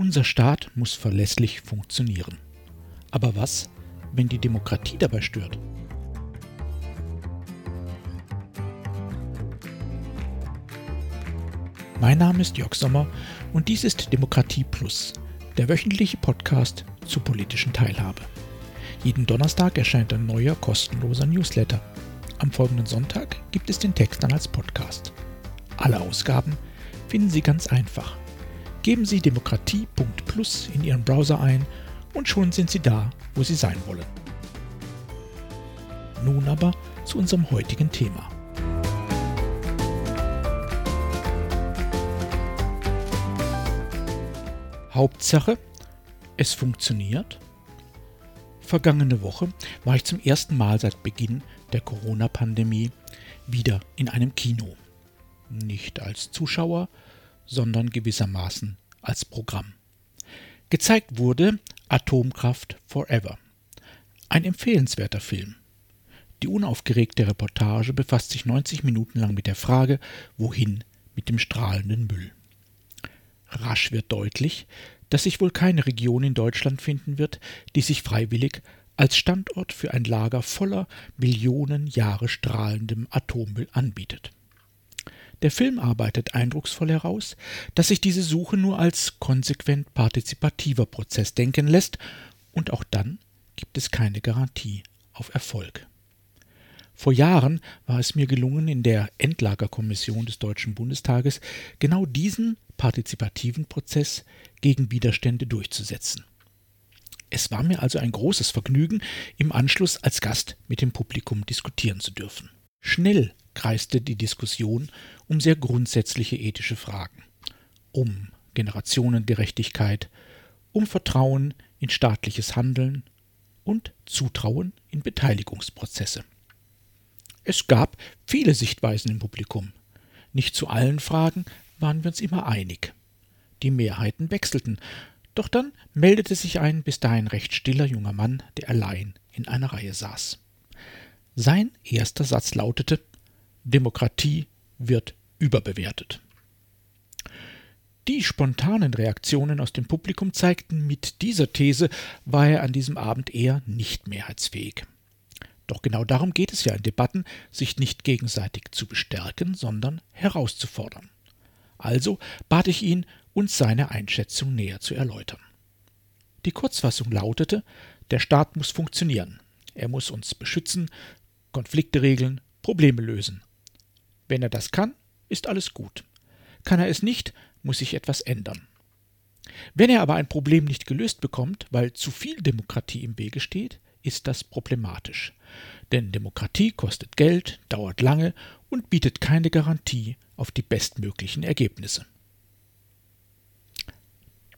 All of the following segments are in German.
Unser Staat muss verlässlich funktionieren. Aber was, wenn die Demokratie dabei stört? Mein Name ist Jörg Sommer und dies ist Demokratie Plus, der wöchentliche Podcast zur politischen Teilhabe. Jeden Donnerstag erscheint ein neuer kostenloser Newsletter. Am folgenden Sonntag gibt es den Text dann als Podcast. Alle Ausgaben finden Sie ganz einfach Geben Sie demokratie.plus in Ihren Browser ein und schon sind Sie da, wo Sie sein wollen. Nun aber zu unserem heutigen Thema. Hauptsache, es funktioniert. Vergangene Woche war ich zum ersten Mal seit Beginn der Corona-Pandemie wieder in einem Kino. Nicht als Zuschauer, sondern gewissermaßen als Programm. Gezeigt wurde Atomkraft Forever. Ein empfehlenswerter Film. Die unaufgeregte Reportage befasst sich 90 Minuten lang mit der Frage, wohin mit dem strahlenden Müll. Rasch wird deutlich, dass sich wohl keine Region in Deutschland finden wird, die sich freiwillig als Standort für ein Lager voller Millionen Jahre strahlendem Atommüll anbietet. Der Film arbeitet eindrucksvoll heraus, dass sich diese Suche nur als konsequent partizipativer Prozess denken lässt, und auch dann gibt es keine Garantie auf Erfolg. Vor Jahren war es mir gelungen, in der Endlagerkommission des Deutschen Bundestages genau diesen partizipativen Prozess gegen Widerstände durchzusetzen. Es war mir also ein großes Vergnügen, im Anschluss als Gast mit dem Publikum diskutieren zu dürfen. Schnell kreiste die Diskussion um sehr grundsätzliche ethische Fragen. Um Generationengerechtigkeit, um Vertrauen in staatliches Handeln und Zutrauen in Beteiligungsprozesse. Es gab viele Sichtweisen im Publikum. Nicht zu allen Fragen waren wir uns immer einig. Die Mehrheiten wechselten, doch dann meldete sich ein bis dahin recht stiller junger Mann, der allein in einer Reihe saß. Sein erster Satz lautete Demokratie wird überbewertet. Die spontanen Reaktionen aus dem Publikum zeigten, mit dieser These war er an diesem Abend eher nicht mehrheitsfähig. Doch genau darum geht es ja in Debatten, sich nicht gegenseitig zu bestärken, sondern herauszufordern. Also bat ich ihn, uns seine Einschätzung näher zu erläutern. Die Kurzfassung lautete, der Staat muss funktionieren. Er muss uns beschützen, Konflikte regeln, Probleme lösen. Wenn er das kann, ist alles gut. Kann er es nicht, muss sich etwas ändern. Wenn er aber ein Problem nicht gelöst bekommt, weil zu viel Demokratie im Wege steht, ist das problematisch. Denn Demokratie kostet Geld, dauert lange und bietet keine Garantie auf die bestmöglichen Ergebnisse.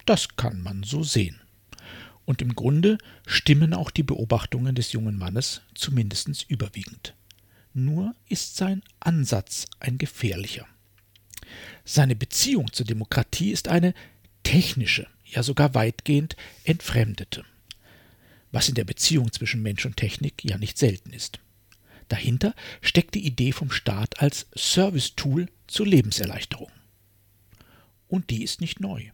Das kann man so sehen. Und im Grunde stimmen auch die Beobachtungen des jungen Mannes zumindest überwiegend nur ist sein Ansatz ein gefährlicher. Seine Beziehung zur Demokratie ist eine technische, ja sogar weitgehend entfremdete, was in der Beziehung zwischen Mensch und Technik ja nicht selten ist. Dahinter steckt die Idee vom Staat als Service-Tool zur Lebenserleichterung. Und die ist nicht neu.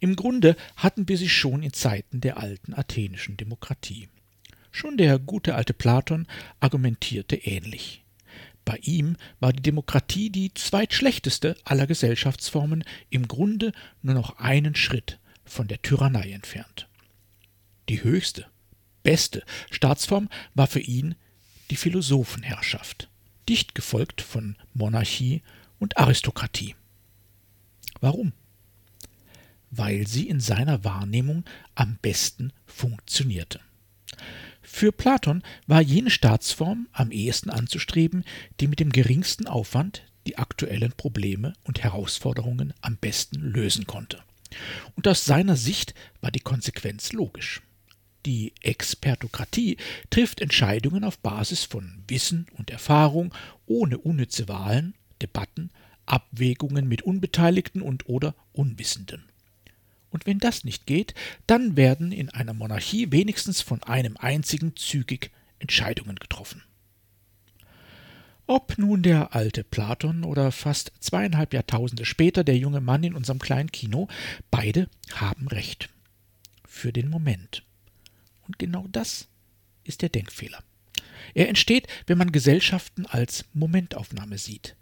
Im Grunde hatten wir sie schon in Zeiten der alten athenischen Demokratie. Schon der gute alte Platon argumentierte ähnlich. Bei ihm war die Demokratie die zweitschlechteste aller Gesellschaftsformen im Grunde nur noch einen Schritt von der Tyrannei entfernt. Die höchste, beste Staatsform war für ihn die Philosophenherrschaft, dicht gefolgt von Monarchie und Aristokratie. Warum? Weil sie in seiner Wahrnehmung am besten funktionierte. Für Platon war jene Staatsform am ehesten anzustreben, die mit dem geringsten Aufwand die aktuellen Probleme und Herausforderungen am besten lösen konnte. Und aus seiner Sicht war die Konsequenz logisch. Die Expertokratie trifft Entscheidungen auf Basis von Wissen und Erfahrung, ohne unnütze Wahlen, Debatten, Abwägungen mit Unbeteiligten und oder Unwissenden. Und wenn das nicht geht, dann werden in einer Monarchie wenigstens von einem einzigen zügig Entscheidungen getroffen. Ob nun der alte Platon oder fast zweieinhalb Jahrtausende später der junge Mann in unserem kleinen Kino, beide haben recht. Für den Moment. Und genau das ist der Denkfehler. Er entsteht, wenn man Gesellschaften als Momentaufnahme sieht.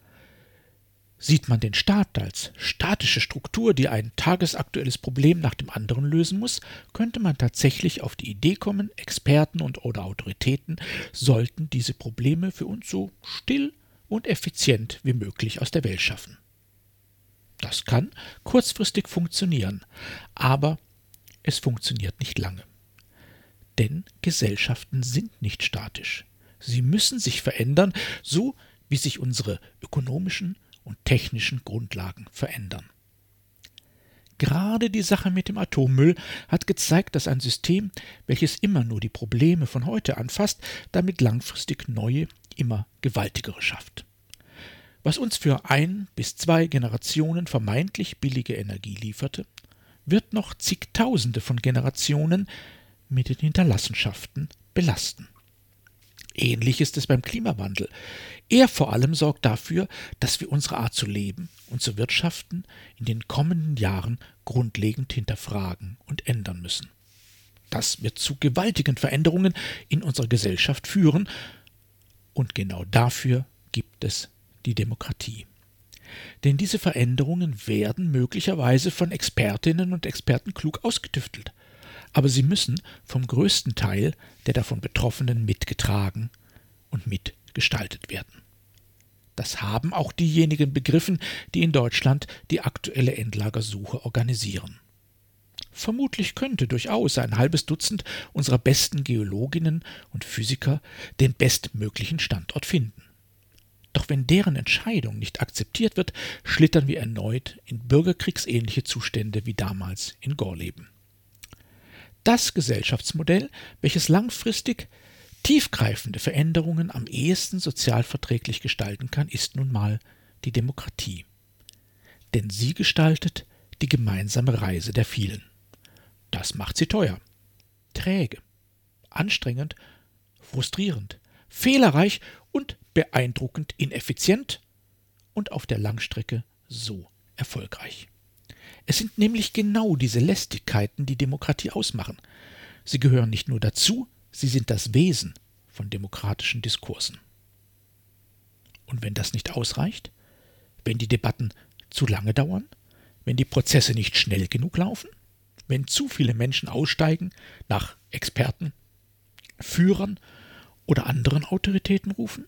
Sieht man den Staat als statische Struktur, die ein tagesaktuelles Problem nach dem anderen lösen muss, könnte man tatsächlich auf die Idee kommen, Experten und oder Autoritäten sollten diese Probleme für uns so still und effizient wie möglich aus der Welt schaffen. Das kann kurzfristig funktionieren, aber es funktioniert nicht lange. Denn Gesellschaften sind nicht statisch. Sie müssen sich verändern, so wie sich unsere ökonomischen, und technischen Grundlagen verändern. Gerade die Sache mit dem Atommüll hat gezeigt, dass ein System, welches immer nur die Probleme von heute anfasst, damit langfristig neue, immer gewaltigere schafft. Was uns für ein bis zwei Generationen vermeintlich billige Energie lieferte, wird noch zigtausende von Generationen mit den Hinterlassenschaften belasten. Ähnlich ist es beim Klimawandel. Er vor allem sorgt dafür, dass wir unsere Art zu leben und zu wirtschaften in den kommenden Jahren grundlegend hinterfragen und ändern müssen. Das wird zu gewaltigen Veränderungen in unserer Gesellschaft führen, und genau dafür gibt es die Demokratie. Denn diese Veränderungen werden möglicherweise von Expertinnen und Experten klug ausgetüftelt aber sie müssen vom größten Teil der davon Betroffenen mitgetragen und mitgestaltet werden. Das haben auch diejenigen begriffen, die in Deutschland die aktuelle Endlagersuche organisieren. Vermutlich könnte durchaus ein halbes Dutzend unserer besten Geologinnen und Physiker den bestmöglichen Standort finden. Doch wenn deren Entscheidung nicht akzeptiert wird, schlittern wir erneut in bürgerkriegsähnliche Zustände wie damals in Gorleben. Das Gesellschaftsmodell, welches langfristig tiefgreifende Veränderungen am ehesten sozialverträglich gestalten kann, ist nun mal die Demokratie. Denn sie gestaltet die gemeinsame Reise der vielen. Das macht sie teuer, träge, anstrengend, frustrierend, fehlerreich und beeindruckend ineffizient und auf der Langstrecke so erfolgreich. Es sind nämlich genau diese Lästigkeiten, die Demokratie ausmachen. Sie gehören nicht nur dazu, sie sind das Wesen von demokratischen Diskursen. Und wenn das nicht ausreicht, wenn die Debatten zu lange dauern, wenn die Prozesse nicht schnell genug laufen, wenn zu viele Menschen aussteigen, nach Experten, Führern oder anderen Autoritäten rufen,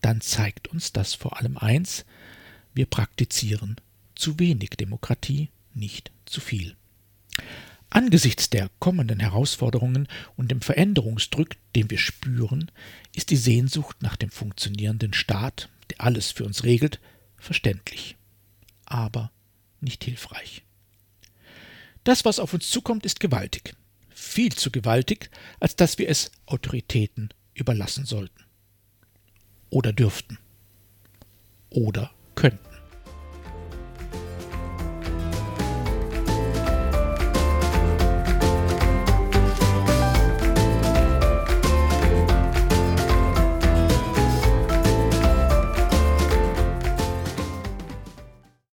dann zeigt uns das vor allem eins, wir praktizieren zu wenig Demokratie, nicht zu viel. Angesichts der kommenden Herausforderungen und dem Veränderungsdruck, den wir spüren, ist die Sehnsucht nach dem funktionierenden Staat, der alles für uns regelt, verständlich, aber nicht hilfreich. Das, was auf uns zukommt, ist gewaltig, viel zu gewaltig, als dass wir es Autoritäten überlassen sollten. Oder dürften. Oder könnten.